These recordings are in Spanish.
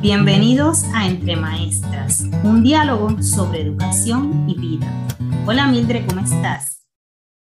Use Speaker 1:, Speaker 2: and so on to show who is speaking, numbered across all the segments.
Speaker 1: Bienvenidos a Entre Maestras, un diálogo sobre educación y vida. Hola Mildred, ¿cómo estás?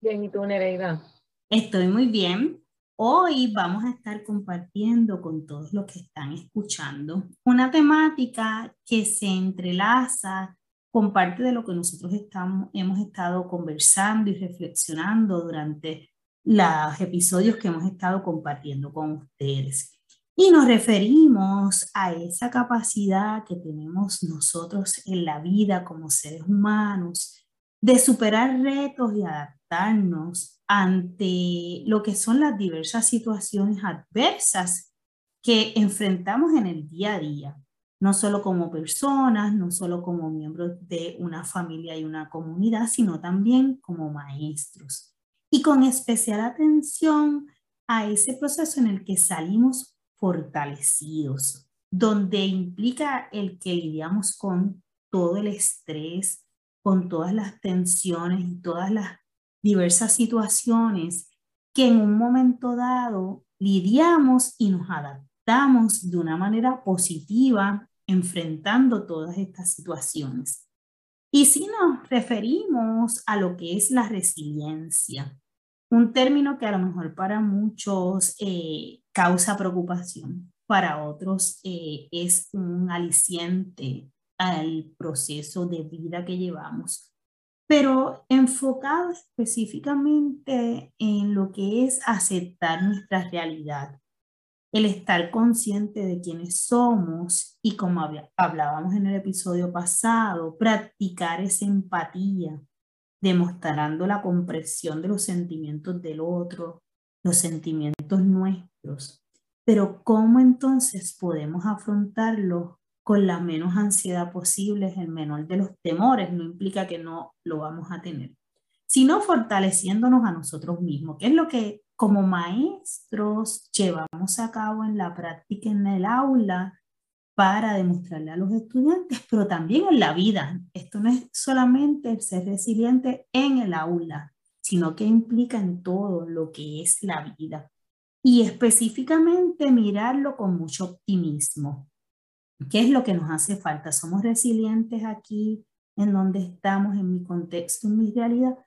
Speaker 2: Bien, ¿y tú, Nereida?
Speaker 1: Estoy muy bien. Hoy vamos a estar compartiendo con todos los que están escuchando una temática que se entrelaza con parte de lo que nosotros estamos, hemos estado conversando y reflexionando durante los episodios que hemos estado compartiendo con ustedes. Y nos referimos a esa capacidad que tenemos nosotros en la vida como seres humanos de superar retos y adaptarnos ante lo que son las diversas situaciones adversas que enfrentamos en el día a día, no solo como personas, no solo como miembros de una familia y una comunidad, sino también como maestros. Y con especial atención a ese proceso en el que salimos fortalecidos, donde implica el que lidiamos con todo el estrés, con todas las tensiones y todas las diversas situaciones que en un momento dado lidiamos y nos adaptamos de una manera positiva enfrentando todas estas situaciones. Y si nos referimos a lo que es la resiliencia, un término que a lo mejor para muchos eh, causa preocupación, para otros eh, es un aliciente al proceso de vida que llevamos, pero enfocado específicamente en lo que es aceptar nuestra realidad, el estar consciente de quiénes somos y como hablábamos en el episodio pasado, practicar esa empatía, demostrando la comprensión de los sentimientos del otro, los sentimientos nuestros. Pero ¿cómo entonces podemos afrontarlo con la menos ansiedad posible, el menor de los temores? No implica que no lo vamos a tener, sino fortaleciéndonos a nosotros mismos, que es lo que como maestros llevamos a cabo en la práctica en el aula para demostrarle a los estudiantes, pero también en la vida. Esto no es solamente el ser resiliente en el aula, sino que implica en todo lo que es la vida. Y específicamente mirarlo con mucho optimismo. ¿Qué es lo que nos hace falta? ¿Somos resilientes aquí en donde estamos, en mi contexto, en mi realidad?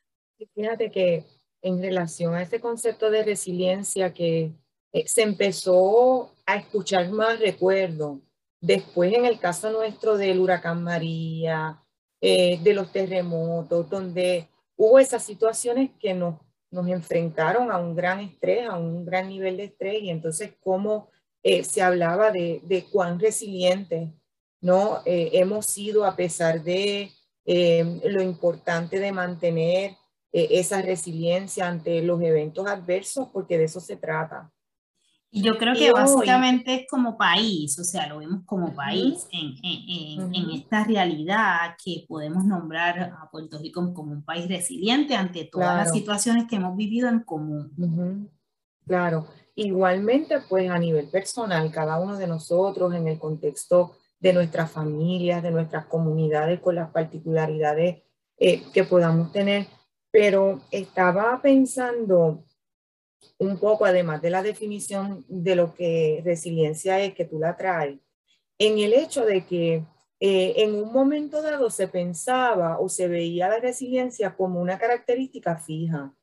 Speaker 2: Fíjate que en relación a este concepto de resiliencia que eh, se empezó a escuchar más, recuerdo, Después, en el caso nuestro del huracán María, eh, de los terremotos, donde hubo esas situaciones que nos, nos enfrentaron a un gran estrés, a un gran nivel de estrés, y entonces cómo eh, se hablaba de, de, cuán resilientes ¿no? Eh, hemos sido a pesar de lo importante de mantener esa resiliencia ante los eventos adversos, porque de eso se trata.
Speaker 1: Y yo creo que básicamente es como país, o sea, lo vemos como país en, en, en, esta realidad que podemos nombrar a Puerto Rico como un país resiliente ante todas las situaciones que hemos vivido en común.
Speaker 2: Claro, igualmente pues a nivel personal, cada uno de nosotros en el contexto de nuestras familias, de nuestras comunidades, con las particularidades eh, que podamos tener, pero estaba pensando un poco, además de la definición de lo que resiliencia es, que tú la traes, en el hecho de que eh, en un momento dado se pensaba o se veía la resiliencia como una característica fija,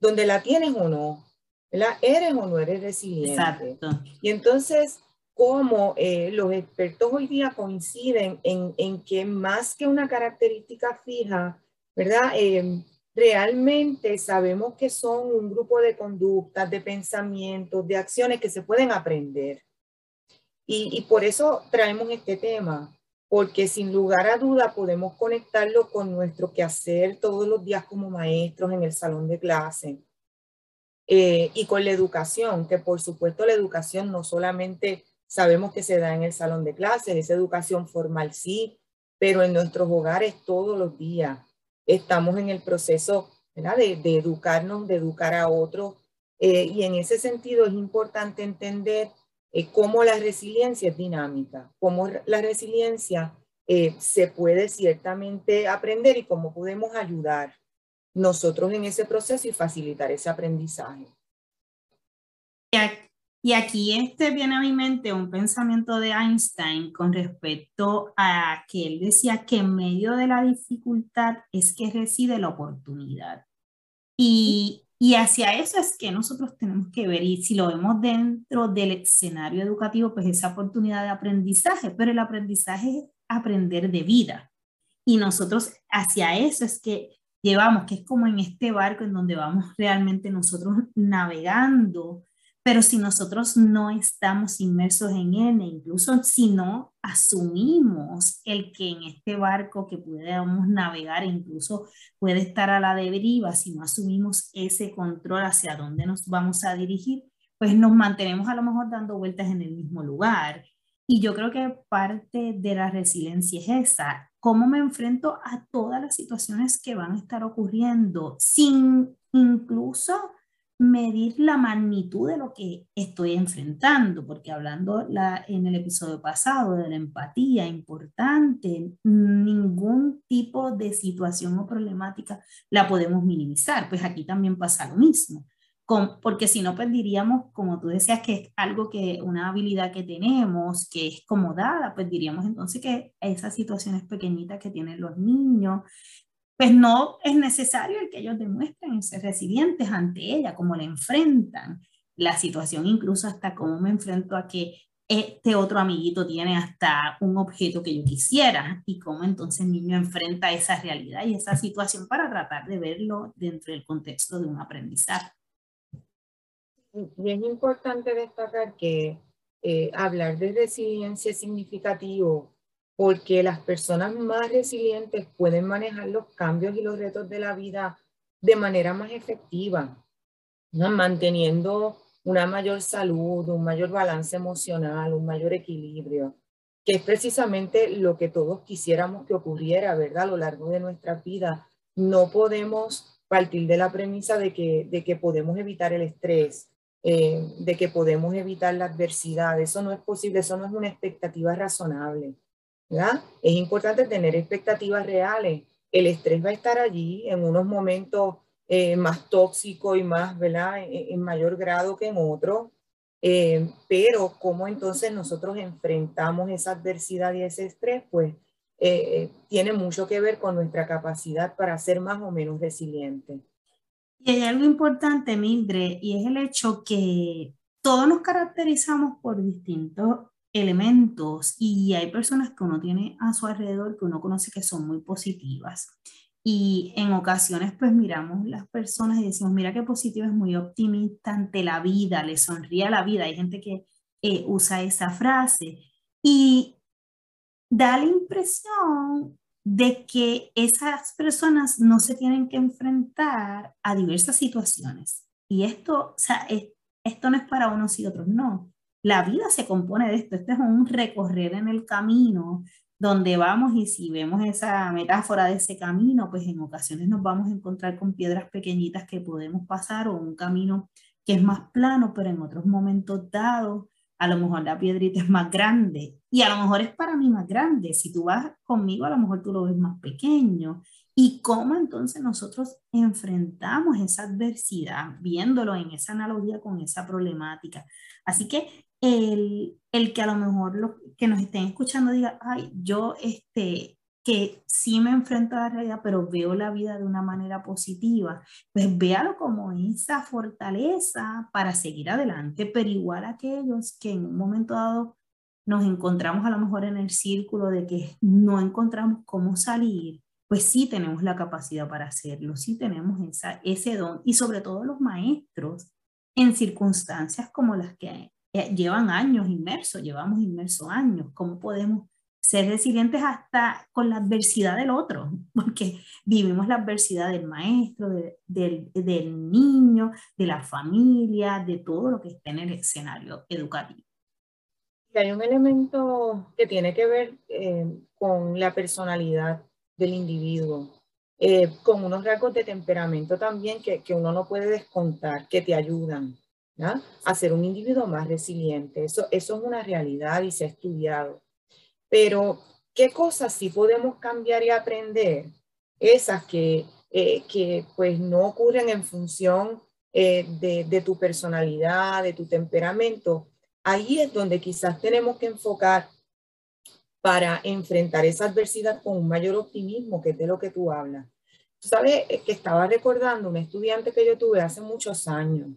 Speaker 2: donde la tienes o no, ¿verdad? Eres o no eres resiliente. Exacto. Y entonces, como eh, los expertos hoy día coinciden en, en, que más que una característica fija, ¿verdad? Eh, realmente sabemos que son un grupo de conductas, de pensamientos, de acciones que se pueden aprender. Y, por eso traemos este tema, porque sin lugar a duda podemos conectarlo con nuestro quehacer todos los días como maestros en el salón de clase. Eh, y con la educación, que por supuesto la educación no solamente sabemos que se da en el salón de clase, esa educación formal sí, pero en nuestros hogares todos los días estamos en el proceso de, de, educarnos, de educar a otros. Eh, y en ese sentido es importante entender eh, cómo la resiliencia es dinámica, cómo la resiliencia eh, se puede ciertamente aprender y cómo podemos ayudar nosotros en ese proceso y facilitar ese aprendizaje.
Speaker 1: Y aquí este viene a mi mente un pensamiento de Einstein con respecto a que él decía que en medio de la dificultad es que reside la oportunidad. Y, y hacia eso es que nosotros tenemos que ver, y si lo vemos dentro del escenario educativo, pues esa oportunidad de aprendizaje, pero el aprendizaje es aprender de vida. Y nosotros hacia eso es que llevamos, que es como en este barco en donde vamos realmente nosotros navegando pero si nosotros no estamos inmersos en él, e incluso si no asumimos el que en este barco que podemos navegar, incluso puede estar a la deriva, si no asumimos ese control hacia dónde nos vamos a dirigir, pues nos mantenemos a lo mejor dando vueltas en el mismo lugar. Y yo creo que parte de la resiliencia es esa, cómo me enfrento a todas las situaciones que van a estar ocurriendo, sin incluso medir la magnitud de lo que estoy enfrentando, porque hablando la, en el episodio pasado de la empatía importante, ningún tipo de situación o problemática la podemos minimizar, pues aquí también pasa lo mismo. Con, porque si no, pues diríamos, como tú decías, que es algo que, una habilidad que tenemos, que es como dada, pues diríamos entonces que esas situaciones pequeñitas que tienen los niños, pues no es necesario el que ellos demuestren ser resilientes ante ella, cómo la enfrentan la situación, incluso hasta cómo me enfrento a que este otro amiguito tiene hasta un objeto que yo quisiera y cómo entonces el niño enfrenta esa realidad y esa situación para tratar de verlo dentro del contexto de un aprendizaje.
Speaker 2: Y es importante destacar que eh, hablar de resiliencia es significativo porque las personas más resilientes pueden manejar los cambios y los retos de la vida de manera más efectiva, manteniendo una mayor salud, un mayor balance emocional, un mayor equilibrio, que es precisamente lo que todos quisiéramos que ocurriera, ¿verdad? A lo largo de nuestra vida. No podemos partir de la premisa de que, de que podemos evitar el estrés, eh, de que podemos evitar la adversidad. Eso no es posible, eso no es una expectativa razonable. Es importante tener expectativas reales. El estrés va a estar allí en unos momentos eh, más tóxicos y más, ¿verdad? En, mayor grado que en otros. Eh, pero cómo entonces nosotros enfrentamos esa adversidad y ese estrés, pues eh, tiene mucho que ver con nuestra capacidad para ser más o menos resiliente.
Speaker 1: Y hay algo importante, Mildred, y es el hecho que todos nos caracterizamos por distintos elementos y hay personas que uno tiene a su alrededor que uno conoce que son muy positivas. Y en ocasiones pues miramos las personas y decimos, mira qué positiva es muy optimista ante la vida, le sonríe a la vida. Hay gente que eh, usa esa frase y da la impresión de que esas personas no se tienen que enfrentar a diversas situaciones. Y esto, o sea, esto no es para unos y otros, no. La vida se compone de esto, este es un recorrer en el camino donde vamos y si vemos esa metáfora de ese camino, pues en ocasiones nos vamos a encontrar con piedras pequeñitas que podemos pasar o un camino que es más plano, pero en otros momentos dados, a lo mejor la piedrita es más grande y a lo mejor es para mí más grande. Si tú vas conmigo, a lo mejor tú lo ves más pequeño. ¿Y cómo entonces nosotros enfrentamos esa adversidad, viéndolo en esa analogía con esa problemática? Así que el, el que a lo mejor los que nos estén escuchando diga, ay, yo este, que sí me enfrento a la realidad, pero veo la vida de una manera positiva, pues véalo como esa fortaleza para seguir adelante, pero igual aquellos que en un momento dado nos encontramos a lo mejor en el círculo de que no encontramos cómo salir, pues sí tenemos la capacidad para hacerlo, sí tenemos esa, ese don y sobre todo los maestros en circunstancias como las que eh, llevan años inmersos, llevamos inmersos años, ¿cómo podemos ser resilientes hasta con la adversidad del otro? Porque vivimos la adversidad del maestro, del, del niño, de la familia, de todo lo que está en el escenario educativo.
Speaker 2: Hay un elemento que tiene que ver eh, con la personalidad del individuo, eh, con unos rasgos de temperamento también que, que, uno no puede descontar, que te ayudan a ser un individuo más resiliente. Eso, eso es una realidad y se ha estudiado. Pero, ¿qué cosas sí podemos cambiar y aprender? Esas que, eh, que pues no ocurren en función eh, de, de tu personalidad, de tu temperamento, ahí es donde quizás tenemos que enfocar para enfrentar esa adversidad con un mayor optimismo, que es de lo que tú hablas. Tú sabes que estaba recordando un estudiante que yo tuve hace muchos años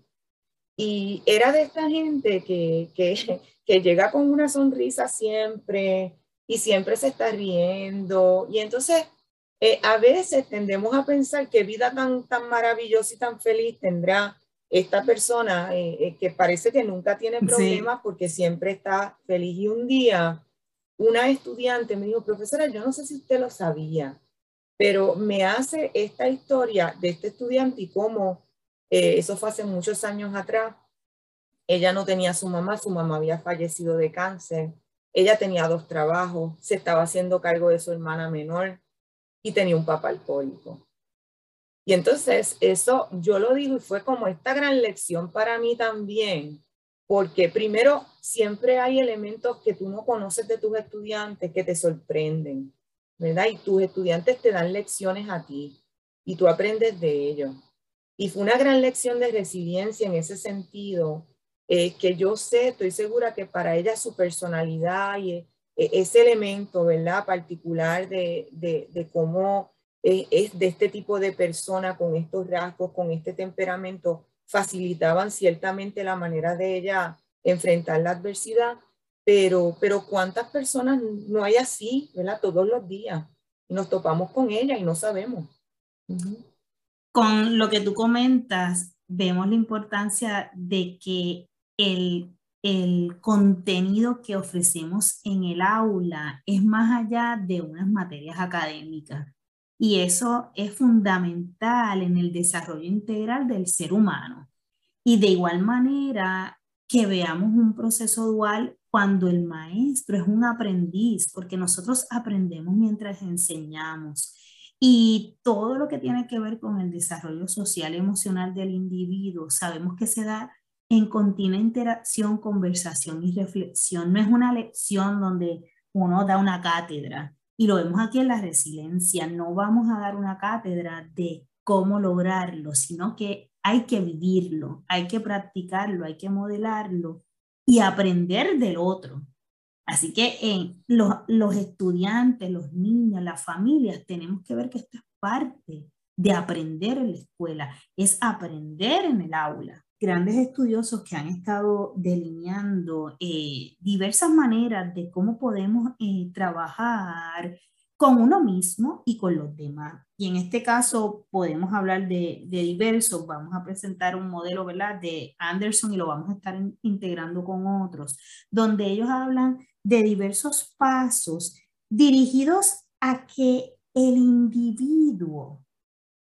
Speaker 2: y era de esta gente que, que, que llega con una sonrisa siempre y siempre se está riendo. Y entonces eh, a veces tendemos a pensar qué vida tan, tan maravillosa y tan feliz tendrá esta persona eh, eh, que parece que nunca tiene problemas porque siempre está feliz. Y un día una estudiante me dijo, profesora, yo no sé si usted lo sabía, pero me hace esta historia de este estudiante y cómo, eso fue hace muchos años atrás, ella no tenía su mamá, su mamá había fallecido de cáncer, ella tenía dos trabajos, se estaba haciendo cargo de su hermana menor y tenía un papá alcohólico. Y entonces eso yo lo digo y fue como esta gran lección para mí también, porque primero siempre hay elementos que tú no conoces de tus estudiantes que te sorprenden, ¿verdad? Y tus estudiantes te dan lecciones a ti y tú aprendes de ellos. Y fue una gran lección de resiliencia en ese sentido, eh, que yo sé, estoy segura que para ella su personalidad y e, ese elemento, ¿verdad? Particular de, de, cómo es, es, de este tipo de persona con estos rasgos, con este temperamento, facilitaban ciertamente la manera de ella enfrentar la adversidad, pero, pero ¿cuántas personas no hay así, ¿verdad? Todos los días. Y nos topamos con ella y no sabemos.
Speaker 1: Con lo que tú comentas, vemos la importancia de que el, contenido que ofrecemos en el aula es más allá de unas materias académicas. Y eso es fundamental en el desarrollo integral del ser humano. Y de igual manera que veamos un proceso dual cuando el maestro es un aprendiz, porque nosotros aprendemos mientras enseñamos. Y todo lo que tiene que ver con el desarrollo social y emocional del individuo, sabemos que se da en continua interacción, conversación y reflexión. No es una lección donde uno da una cátedra. Y lo vemos aquí en la resiliencia. No vamos a dar una cátedra de cómo lograrlo, sino que hay que vivirlo, hay que practicarlo, hay que modelarlo y aprender del otro. Así que en los, los estudiantes, los niños, las familias, tenemos que ver que esto es parte de aprender en la escuela, es aprender en el aula grandes estudiosos que han estado delineando eh, diversas maneras de cómo podemos eh, trabajar con uno mismo y con los demás. Y en este caso podemos hablar de, de diversos, vamos a presentar un modelo ¿verdad? de Anderson y lo vamos a estar integrando con otros, donde ellos hablan de diversos pasos dirigidos a que el individuo,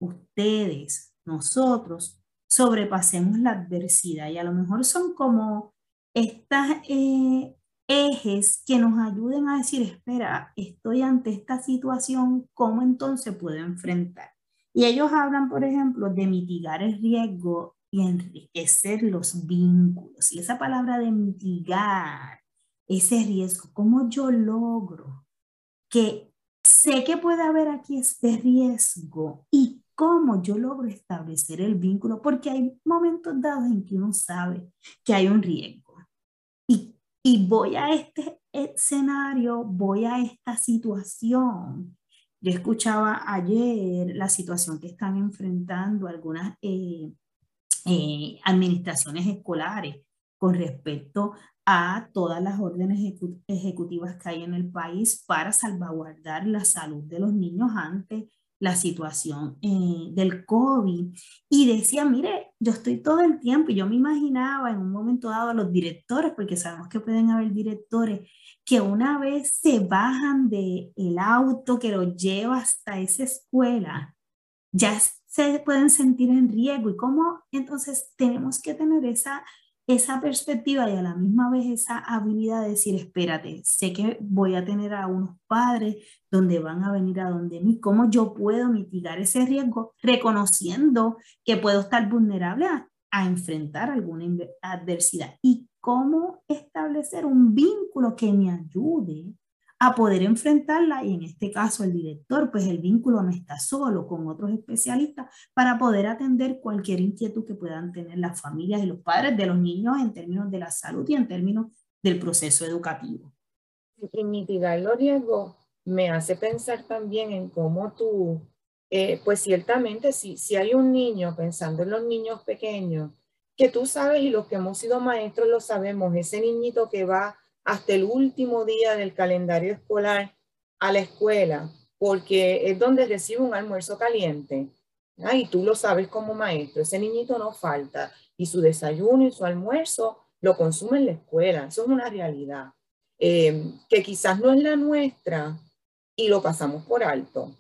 Speaker 1: ustedes, nosotros, sobrepasemos la adversidad. Y a lo mejor son como estas eh, ejes que nos ayuden a decir, espera, estoy ante esta situación, ¿cómo entonces puedo enfrentar? Y ellos hablan, por ejemplo, de mitigar el riesgo y enriquecer los vínculos. Y esa palabra de mitigar ese riesgo, ¿cómo yo logro que sé que puede haber aquí este riesgo y cómo yo logro establecer el vínculo, porque hay momentos dados en que uno sabe que hay un riesgo. Y, y voy a este escenario, voy a esta situación. Yo escuchaba ayer la situación que están enfrentando algunas eh, eh, administraciones escolares con respecto a todas las órdenes ejecutivas que hay en el país para salvaguardar la salud de los niños antes la situación eh, del COVID. Y decía, mire, yo estoy todo el tiempo y yo me imaginaba en un momento dado a los directores, porque sabemos que pueden haber directores que una vez se bajan del el auto que los lleva hasta esa escuela, ya se pueden sentir en riesgo. Y cómo entonces tenemos que tener esa esa perspectiva y a la misma vez esa habilidad de decir, espérate, sé que voy a tener a unos padres donde van a venir a donde mí, ¿cómo yo puedo mitigar ese riesgo reconociendo que puedo estar vulnerable a, a enfrentar alguna adversidad? ¿Y cómo establecer un vínculo que me ayude a poder enfrentarla y en este caso el director, pues el vínculo no está solo con otros especialistas para poder atender cualquier inquietud que puedan tener las familias y los padres de los niños en términos de la salud y en términos del proceso educativo.
Speaker 2: Y mitigar los riesgos me hace pensar también en cómo tú, eh, pues ciertamente si, si hay un niño, pensando en los niños pequeños, que tú sabes y los que hemos sido maestros lo sabemos, ese niñito que va hasta el último día del calendario escolar a la escuela, porque es donde recibe un almuerzo caliente. Y tú lo sabes como maestro, ese niñito no falta y su desayuno y su almuerzo lo consume en la escuela. Eso es una realidad eh, que quizás no es la nuestra y lo pasamos por alto.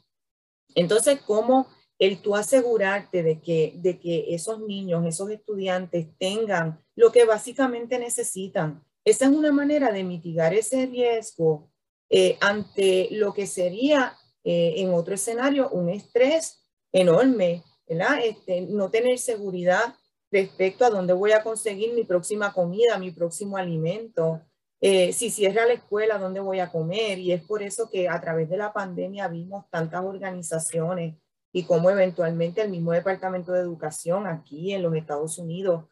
Speaker 2: Entonces, ¿cómo el tú asegurarte de que, de que esos niños, esos estudiantes tengan lo que básicamente necesitan? Esa es una manera de mitigar ese riesgo eh, ante lo que sería eh, en otro escenario un estrés enorme, ¿verdad? Este, no tener seguridad respecto a dónde voy a conseguir mi próxima comida, mi próximo alimento, eh, si cierra la escuela, dónde voy a comer. Y es por eso que a través de la pandemia vimos tantas organizaciones y cómo eventualmente el mismo Departamento de Educación aquí en los Estados Unidos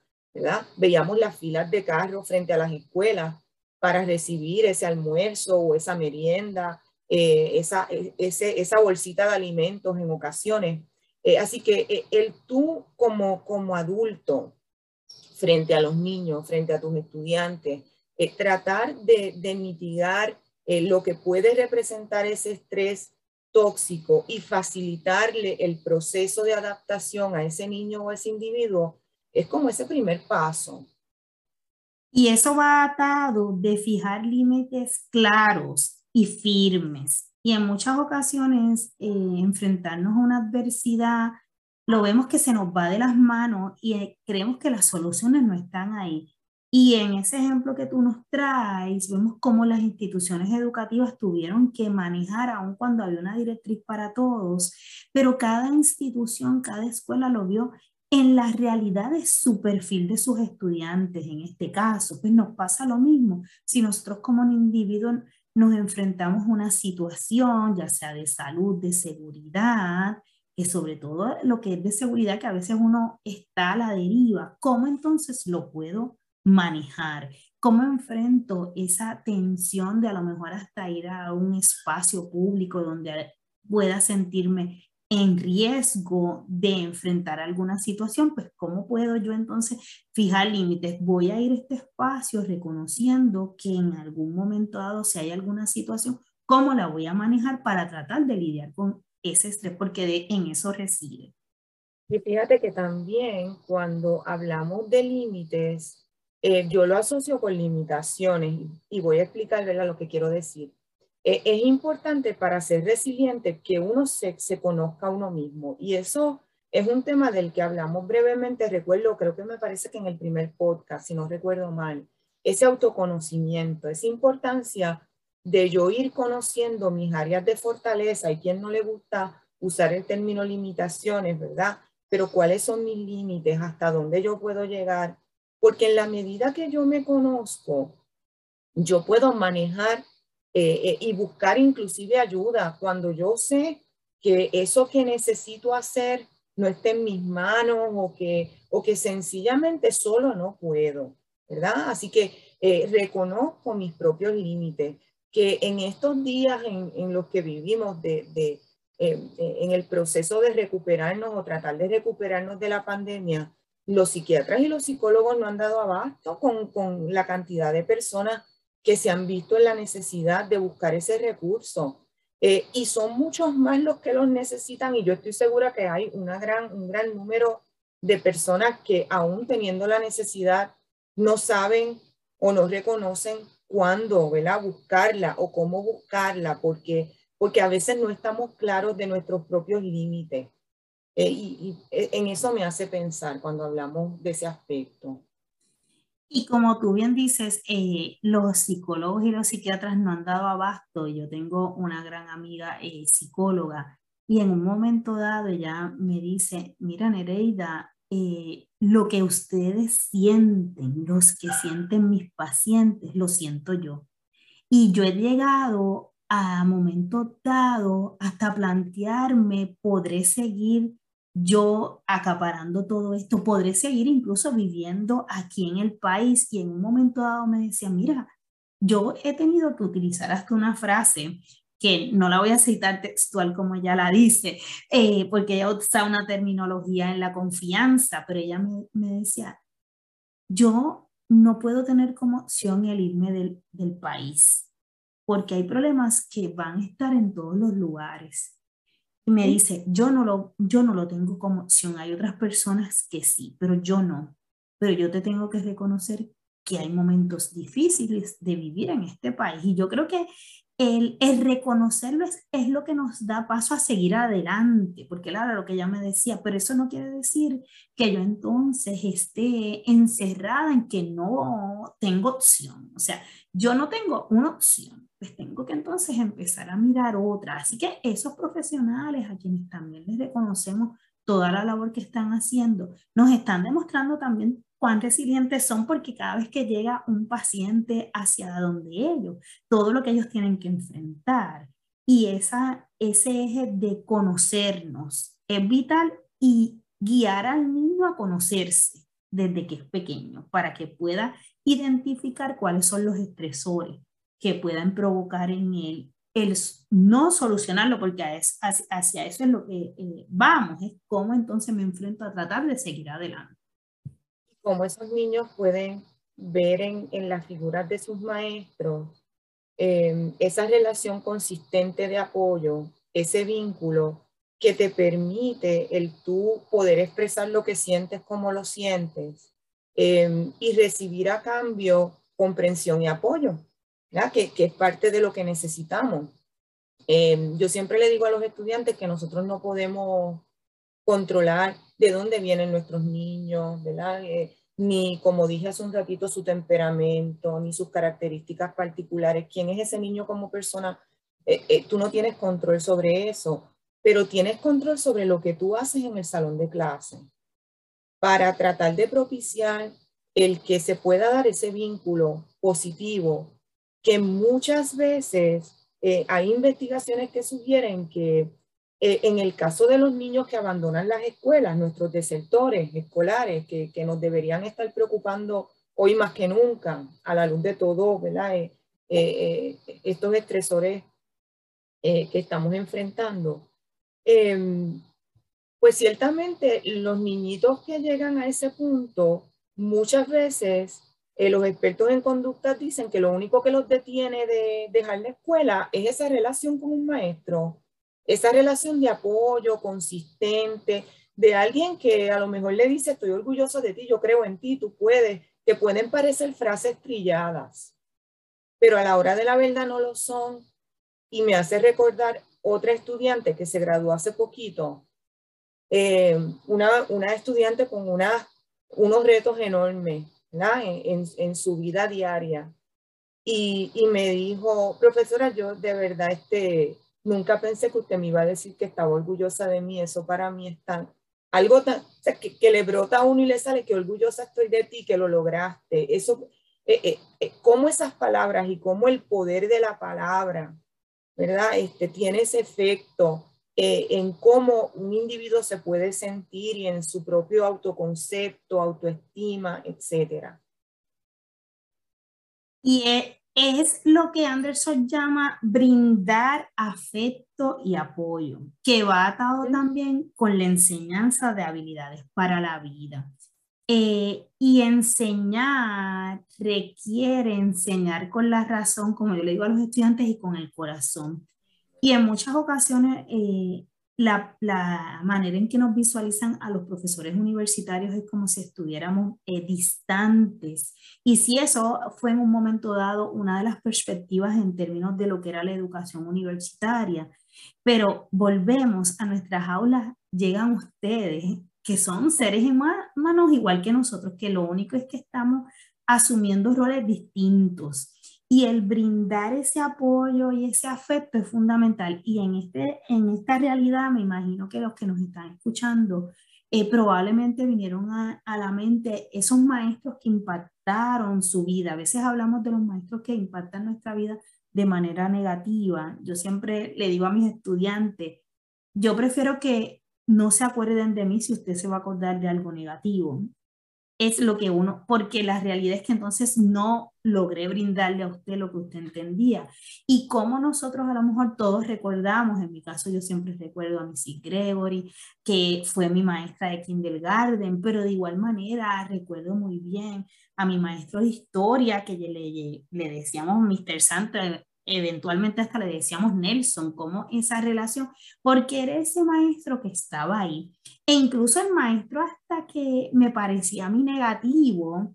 Speaker 2: Veíamos las filas de carros frente a las escuelas para recibir ese almuerzo o esa merienda, eh, esa, e, esa bolsita de alimentos en ocasiones. Eh, así que eh, el tú como, como adulto, frente a los niños, frente a tus estudiantes, tratar de, de mitigar lo que puede representar ese estrés tóxico y facilitarle el proceso de adaptación a ese niño o ese individuo, es como ese primer paso.
Speaker 1: Y eso va atado de fijar límites claros y firmes. Y en muchas ocasiones eh, enfrentarnos a una adversidad, lo vemos que se nos va de las manos y eh, creemos que las soluciones no están ahí. Y en ese ejemplo que tú nos traes, vemos cómo las instituciones educativas tuvieron que manejar, aun cuando había una directriz para todos, pero cada institución, cada escuela lo vio en la realidad de su perfil de sus estudiantes, en este caso, pues nos pasa lo mismo. Si nosotros como un individuo nos enfrentamos a una situación, ya sea de salud, de seguridad, que sobre todo lo que es de seguridad, que a veces uno está a la deriva, ¿cómo entonces lo puedo manejar? ¿Cómo enfrento esa tensión de a lo mejor hasta ir a un espacio público donde pueda sentirme en riesgo de enfrentar alguna situación, pues ¿cómo puedo yo entonces fijar límites? Voy a ir a este espacio reconociendo que en algún momento dado, si hay alguna situación, ¿cómo la voy a manejar para tratar de lidiar con ese estrés? Porque de, en eso reside.
Speaker 2: Y fíjate que también cuando hablamos de límites, eh, yo lo asocio con limitaciones y voy a explicar lo que quiero decir. Eh, es importante para ser resiliente que uno se, se conozca a uno mismo. Y eso es un tema del que hablamos brevemente, recuerdo, creo que me parece que en el primer podcast, si no recuerdo mal, ese autoconocimiento, esa importancia de yo ir conociendo mis áreas de fortaleza y quien no le gusta usar el término limitaciones, ¿verdad? Pero cuáles son mis límites, hasta dónde yo puedo llegar, porque en la medida que yo me conozco, yo puedo manejar eh, eh, y buscar inclusive ayuda cuando yo sé que eso que necesito hacer no está en mis manos o que, o que sencillamente solo no puedo, ¿verdad? Así que eh, reconozco mis propios límites, que en estos días en, en los que vivimos de, de en el proceso de recuperarnos o tratar de recuperarnos de la pandemia, los psiquiatras y los psicólogos no han dado abasto con, con la cantidad de personas que se han visto en la necesidad de buscar ese recurso. Eh, y son muchos más los que los necesitan y yo estoy segura que hay una gran, un gran número de personas que aún teniendo la necesidad no saben o no reconocen cuándo, ¿verdad? Buscarla o cómo buscarla, porque, porque a veces no estamos claros de nuestros propios límites. Eh, y, y en eso me hace pensar cuando hablamos de ese aspecto.
Speaker 1: Y como tú bien dices, eh, los psicólogos y los psiquiatras no han dado abasto. Yo tengo una gran amiga eh, psicóloga y en un momento dado ella me dice, mira Nereida, eh, lo que ustedes sienten, los que sienten mis pacientes, lo siento yo. Y yo he llegado a momento dado hasta plantearme, ¿podré seguir yo acaparando todo esto? ¿Podré seguir incluso viviendo aquí en el país? Y en un momento dado me decía, mira, yo he tenido que utilizar hasta una frase que no la voy a citar textual como ella la dice, eh, porque ella usa una terminología en la confianza, pero ella me, me decía, yo no puedo tener como opción el irme del, del país, porque hay problemas que van a estar en todos los lugares. Y me dice, yo no, lo, yo no lo tengo como opción, hay otras personas que sí, pero yo no. Pero yo te tengo que reconocer que hay momentos difíciles de vivir en este país. Y yo creo que el, reconocerlo es, lo que nos da paso a seguir adelante, porque era lo que ella me decía, pero eso no quiere decir que yo entonces esté encerrada en que no tengo opción. O sea, yo no tengo una opción, pues tengo que entonces empezar a mirar otra. Así que esos profesionales a quienes también les reconocemos toda la labor que están haciendo, nos están demostrando también cuán resilientes son porque cada vez que llega un paciente hacia donde ellos, todo lo que ellos tienen que enfrentar y esa, ese eje de conocernos es vital y guiar al niño a conocerse desde que es pequeño para que pueda identificar cuáles son los estresores que puedan provocar en él el no solucionarlo, porque hacia, eso es lo que eh, vamos, es cómo entonces me enfrento a tratar de seguir adelante.
Speaker 2: Cómo esos niños pueden ver en, en las figuras de sus maestros em, esa relación consistente de apoyo, ese vínculo que te permite el tú poder expresar lo que sientes como lo sientes em, y recibir a cambio comprensión y apoyo, que, que, es parte de lo que necesitamos. Em, yo siempre le digo a los estudiantes que nosotros no podemos controlar de dónde vienen nuestros niños, ¿verdad? Eh, ni, como dije hace un ratito, su temperamento, ni sus características particulares. ¿Quién es ese niño como persona? Eh, eh, tú no tienes control sobre eso, pero tienes control sobre lo que tú haces en el salón de clase para tratar de propiciar el que se pueda dar ese vínculo positivo, que muchas veces hay investigaciones que sugieren que eh, en el caso de los niños que abandonan las escuelas, nuestros desertores escolares, que, que, nos deberían estar preocupando hoy más que nunca, a la luz de todo, ¿verdad? Eh, eh, estos estresores que estamos enfrentando. Em, pues ciertamente los niñitos que llegan a ese punto, muchas veces los expertos en conducta dicen que lo único que los detiene de dejar la escuela es esa relación con un maestro esa relación de apoyo consistente, de alguien que a lo mejor le dice, estoy orgulloso de ti, yo creo en ti, tú puedes, que pueden parecer frases trilladas, pero a la hora de la verdad no lo son. Y me hace recordar otra estudiante que se graduó hace poquito, eh, una, una, estudiante con una, unos retos enormes en, en, su vida diaria. Y, y, me dijo, profesora, yo de verdad este, Nunca pensé que usted me iba a decir que estaba orgullosa de mí. Eso para mí es tan, algo tan, que, le brota a uno y le sale que orgullosa estoy de ti, que lo lograste. Eso, eh, eh, eh, cómo esas palabras y cómo el poder de la palabra, ¿verdad? Este, tiene ese efecto en cómo un individuo se puede sentir y en su propio autoconcepto, autoestima, etcétera.
Speaker 1: Y es lo que Anderson llama brindar afecto y apoyo, que va atado también con la enseñanza de habilidades para la vida. Eh, y enseñar requiere enseñar con la razón, como yo le digo a los estudiantes, y con el corazón. Y en muchas ocasiones eh, la, la, manera en que nos visualizan a los profesores universitarios es como si estuviéramos eh, distantes. Y si eso fue en un momento dado una de las perspectivas en términos de lo que era la educación universitaria. Pero volvemos a nuestras aulas, llegan ustedes, que son seres humanos igual que nosotros, que lo único es que estamos asumiendo roles distintos y el brindar ese apoyo y ese afecto es fundamental. Y en, este, en esta realidad me imagino que los que nos están escuchando eh, probablemente vinieron a, a, la mente esos maestros que impactaron su vida. A veces hablamos de los maestros que impactan nuestra vida, de manera negativa, yo siempre le digo a mis estudiantes, yo prefiero que no se acuerden de mí si usted se va a acordar de algo negativo es lo que uno, porque la realidad es que entonces no logré brindarle a usted lo que usted entendía. Y como nosotros a lo mejor todos recordamos, en mi caso yo siempre recuerdo a Missy Gregory, que fue mi maestra de kindergarten, pero de igual manera recuerdo muy bien a mi maestro de historia, que le, decíamos Mr. Santa, eventualmente hasta le decíamos Nelson, como esa relación, porque era ese maestro que estaba ahí. E incluso el maestro hasta que me parecía a mí negativo,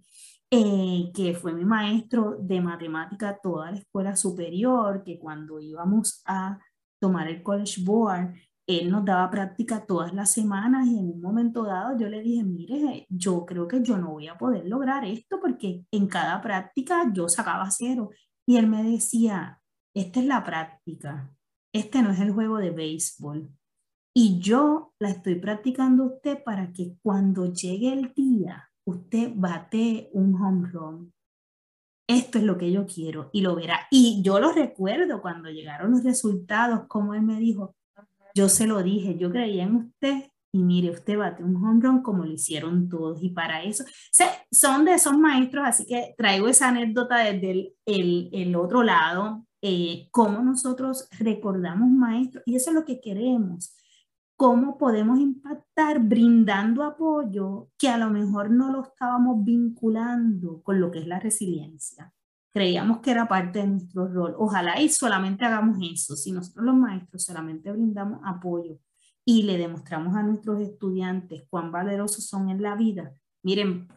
Speaker 1: eh, que fue mi maestro de matemática toda la escuela superior, que cuando íbamos a tomar el College Board, él nos daba práctica todas las semanas y en un momento dado yo le dije, mire, yo creo que yo no voy a poder lograr esto porque en cada práctica yo sacaba cero y él me decía, esta es la práctica, este no es el juego de béisbol. Y yo la estoy practicando usted para que cuando llegue el día, usted bate un home run. Esto es lo que yo quiero y lo verá. Y yo lo recuerdo cuando llegaron los resultados, como él me dijo, yo se lo dije, yo creía en usted y mire, usted bate un home run como lo hicieron todos. Y para eso, son de esos maestros, así que traigo esa anécdota desde el, el, otro lado, eh, cómo nosotros recordamos maestros, y eso es lo que queremos. Cómo podemos impactar brindando apoyo que a lo mejor no lo estábamos vinculando con lo que es la resiliencia. Creíamos que era parte de nuestro rol. Ojalá y solamente hagamos eso. Si nosotros los maestros solamente brindamos apoyo y le demostramos a nuestros estudiantes cuán valerosos son en la vida, miren,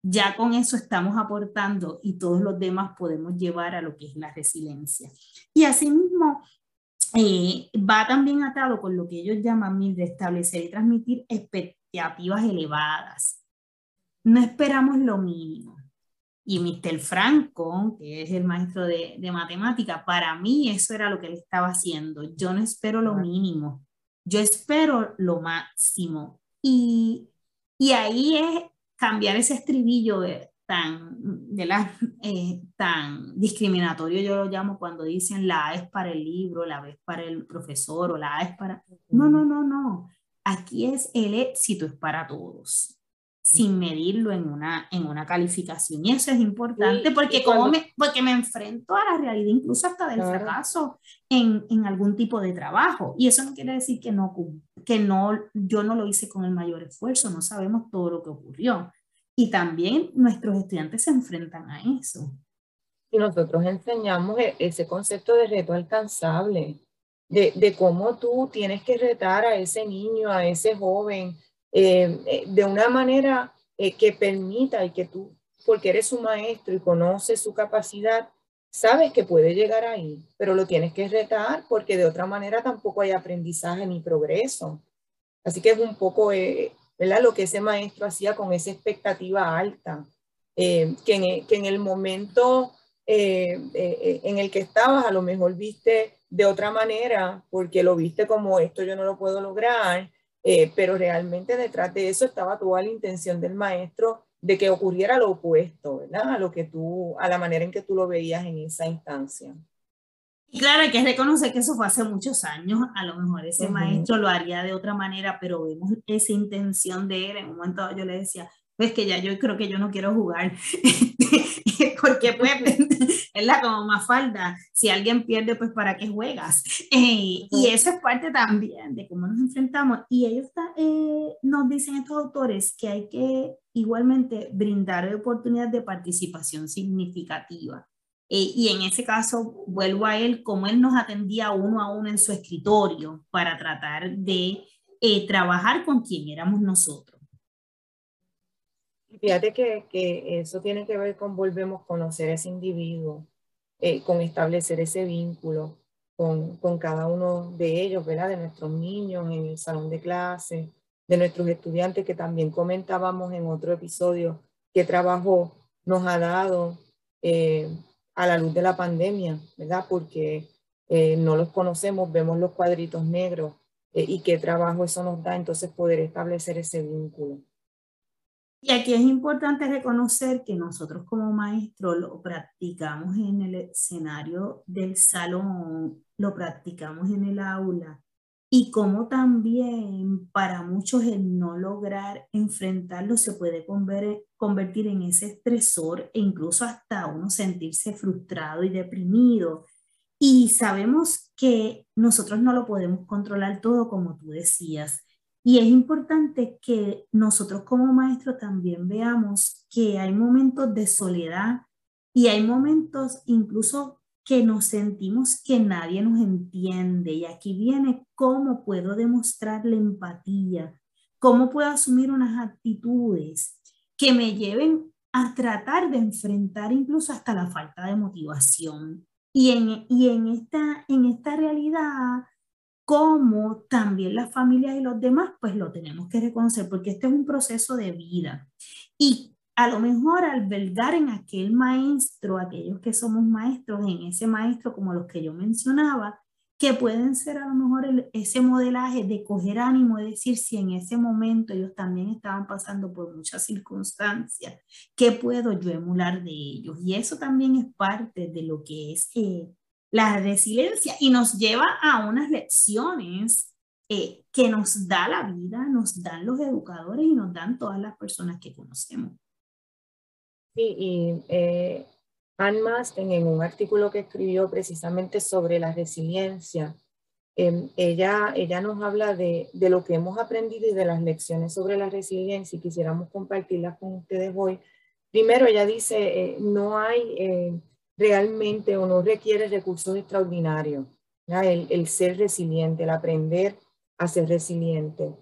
Speaker 1: ya con eso estamos aportando y todos los demás podemos llevar a lo que es la resiliencia. Y asimismo, eh, va también atado con lo que ellos llaman de establecer y transmitir expectativas elevadas. No esperamos lo mínimo. Y Mr. Franco, que es el maestro de, de matemática, para mí eso era lo que él estaba haciendo. Yo no espero lo mínimo yo espero lo máximo. Y, y ahí es cambiar ese estribillo tan, de la, eh, tan discriminatorio, yo lo llamo cuando dicen la A es para el libro, la B es para el profesor o la A es para... No, no, no, no. Aquí es el éxito es para todos sin medirlo en una, en una calificación. Y eso es importante porque, como me, porque me enfrento a la realidad, incluso hasta del fracaso en, en, algún tipo de trabajo. Y eso no quiere decir que, no, que no, yo no lo hice con el mayor esfuerzo, no sabemos todo lo que ocurrió. Y también nuestros estudiantes se enfrentan a eso.
Speaker 2: Y nosotros enseñamos e, ese concepto de reto alcanzable, de, de cómo tú tienes que retar a ese niño, a ese joven, eh, eh, de una manera eh, que permita y que tú, porque eres su maestro y conoces su capacidad, sabes que puede llegar ahí, pero lo tienes que retar porque de otra manera tampoco hay aprendizaje ni progreso. Así que es un poco ¿verdad? lo que ese maestro hacía con esa expectativa alta, que en, que, en, el momento en el que estabas a lo mejor viste de otra manera porque lo viste como esto yo no lo puedo lograr eh, pero realmente detrás de eso estaba toda la intención del maestro de que ocurriera lo opuesto, ¿verdad? A lo que tú, a la manera en que tú lo veías en esa instancia.
Speaker 1: Y claro, hay que reconocer que eso fue hace muchos años, a lo mejor ese maestro lo haría de otra manera, pero vemos esa intención de él. En un momento yo le decía, pues que ya yo creo que yo no quiero jugar, porque pues, es la como más falda, si alguien pierde, pues para qué juegas. Eh, y eso es parte también de cómo nos enfrentamos. Y ellos eh, nos dicen estos autores que hay que igualmente brindar oportunidades de participación significativa. Eh, y en ese caso, vuelvo a él, como él nos atendía uno a uno en su escritorio para tratar de trabajar con quien éramos nosotros.
Speaker 2: Fíjate que, eso tiene que ver con volvemos a conocer a ese individuo, eh, con establecer ese vínculo con, cada uno de ellos, ¿verdad? De nuestros niños en el salón de clase, de nuestros estudiantes que también comentábamos en otro episodio qué trabajo nos ha dado eh, a la luz de la pandemia, ¿verdad? Porque eh, no los conocemos, vemos los cuadritos negros y qué trabajo eso nos da entonces poder establecer ese vínculo.
Speaker 1: Y aquí es importante reconocer que nosotros como maestros lo practicamos en el escenario del salón, lo practicamos en el aula y como también para muchos el no lograr enfrentarlo se puede convertir en ese estresor e incluso hasta uno sentirse frustrado y deprimido. Y sabemos que nosotros no lo podemos controlar todo como tú decías. Y es importante que nosotros como maestros también veamos que hay momentos de soledad y hay momentos incluso que nos sentimos que nadie nos entiende. Y aquí viene cómo puedo demostrar la empatía, cómo puedo asumir unas actitudes que me lleven a tratar de enfrentar incluso hasta la falta de motivación. Y en, y en, esta, en esta realidad como también las familias y los demás, pues lo tenemos que reconocer, porque este es un proceso de vida. Y a lo mejor albergar en aquel maestro, aquellos que somos maestros, en ese maestro como los que yo mencionaba, que pueden ser a lo mejor ese modelaje de coger ánimo, de decir si en ese momento ellos también estaban pasando por muchas circunstancias, ¿qué puedo yo emular de ellos? Y eso también es parte de lo que es eh, la resiliencia y nos lleva a unas lecciones eh, que nos da la vida, nos dan los educadores y nos dan todas las personas que conocemos.
Speaker 2: Sí, y eh, Anne Masten en un artículo que escribió precisamente sobre la resiliencia, em, ella, ella nos habla de, de, lo que hemos aprendido y de las lecciones sobre la resiliencia y quisiéramos compartirlas con ustedes hoy. Primero, ella dice, eh, no hay eh, realmente o no requiere recursos extraordinarios. El, ser resiliente, el aprender a ser resiliente,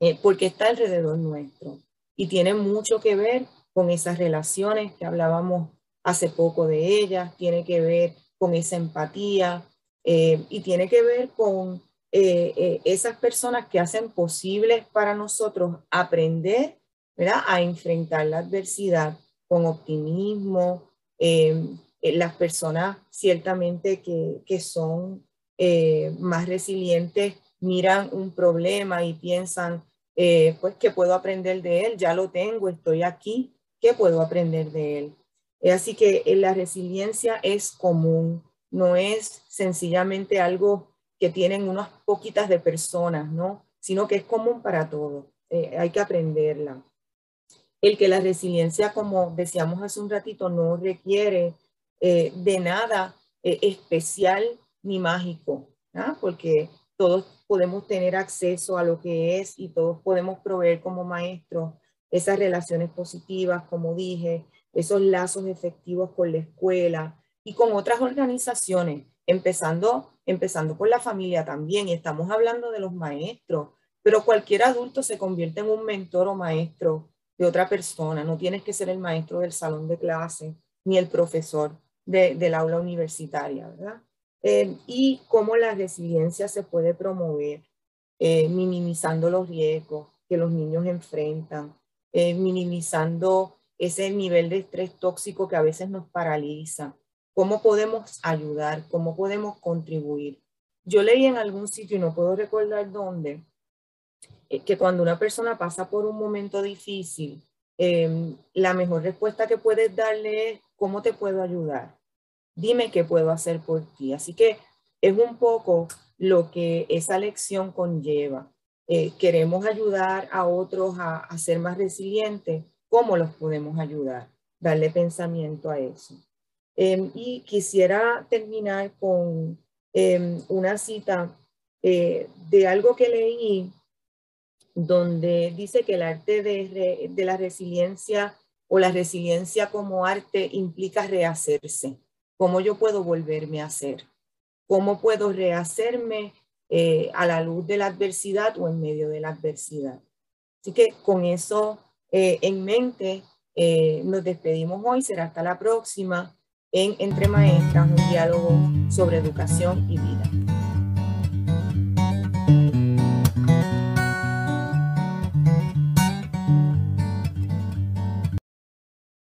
Speaker 2: eh, porque está alrededor nuestro y tiene mucho que ver con esas relaciones que hablábamos hace poco de ellas, tiene que ver con esa empatía eh, y tiene que ver con eh, esas personas que hacen posible para nosotros aprender a enfrentar la adversidad con optimismo, eh, las personas ciertamente que, que son eh, más resilientes miran un problema y piensan, eh, pues, ¿qué puedo aprender de él? Ya lo tengo, estoy aquí, ¿qué puedo aprender de él? Así que la resiliencia es común, no es sencillamente algo que tienen unas poquitas de personas, ¿no? Sino que es común para todos. hay que aprenderla. El que la resiliencia, como decíamos hace un ratito, no requiere eh, de nada eh, especial ni mágico, porque todos podemos tener acceso a lo que es y todos podemos proveer como maestros esas relaciones positivas, como dije, esos lazos efectivos con la escuela y con otras organizaciones, empezando, empezando por la familia también, y estamos hablando de los maestros, pero cualquier adulto se convierte en un mentor o maestro de otra persona, no tienes que ser el maestro del salón de clase ni el profesor del aula universitaria, ¿verdad? Eh, y cómo la resiliencia se puede promover, eh, minimizando los riesgos que los niños enfrentan, eh, minimizando ese nivel de estrés tóxico que a veces nos paraliza. ¿Cómo podemos ayudar? ¿Cómo podemos contribuir? Yo leí en algún sitio, y no puedo recordar dónde, que cuando una persona pasa por un momento difícil, la mejor respuesta que puedes darle es ¿cómo te puedo ayudar? Dime qué puedo hacer por ti. Así que es un poco lo que esa lección conlleva. Eh, queremos ayudar a otros a, ser más resilientes. ¿Cómo los podemos ayudar? Darle pensamiento a eso. Em, y quisiera terminar con em, una cita eh, de algo que leí donde dice que el arte de, de la resiliencia o la resiliencia como arte implica rehacerse. ¿Cómo yo puedo volverme a hacer? ¿Cómo puedo rehacerme eh, a la luz de la adversidad o en medio de la adversidad? Así que con eso eh, en mente, eh, nos despedimos hoy. Será hasta la próxima en Entre Maestras, un diálogo sobre educación y vida.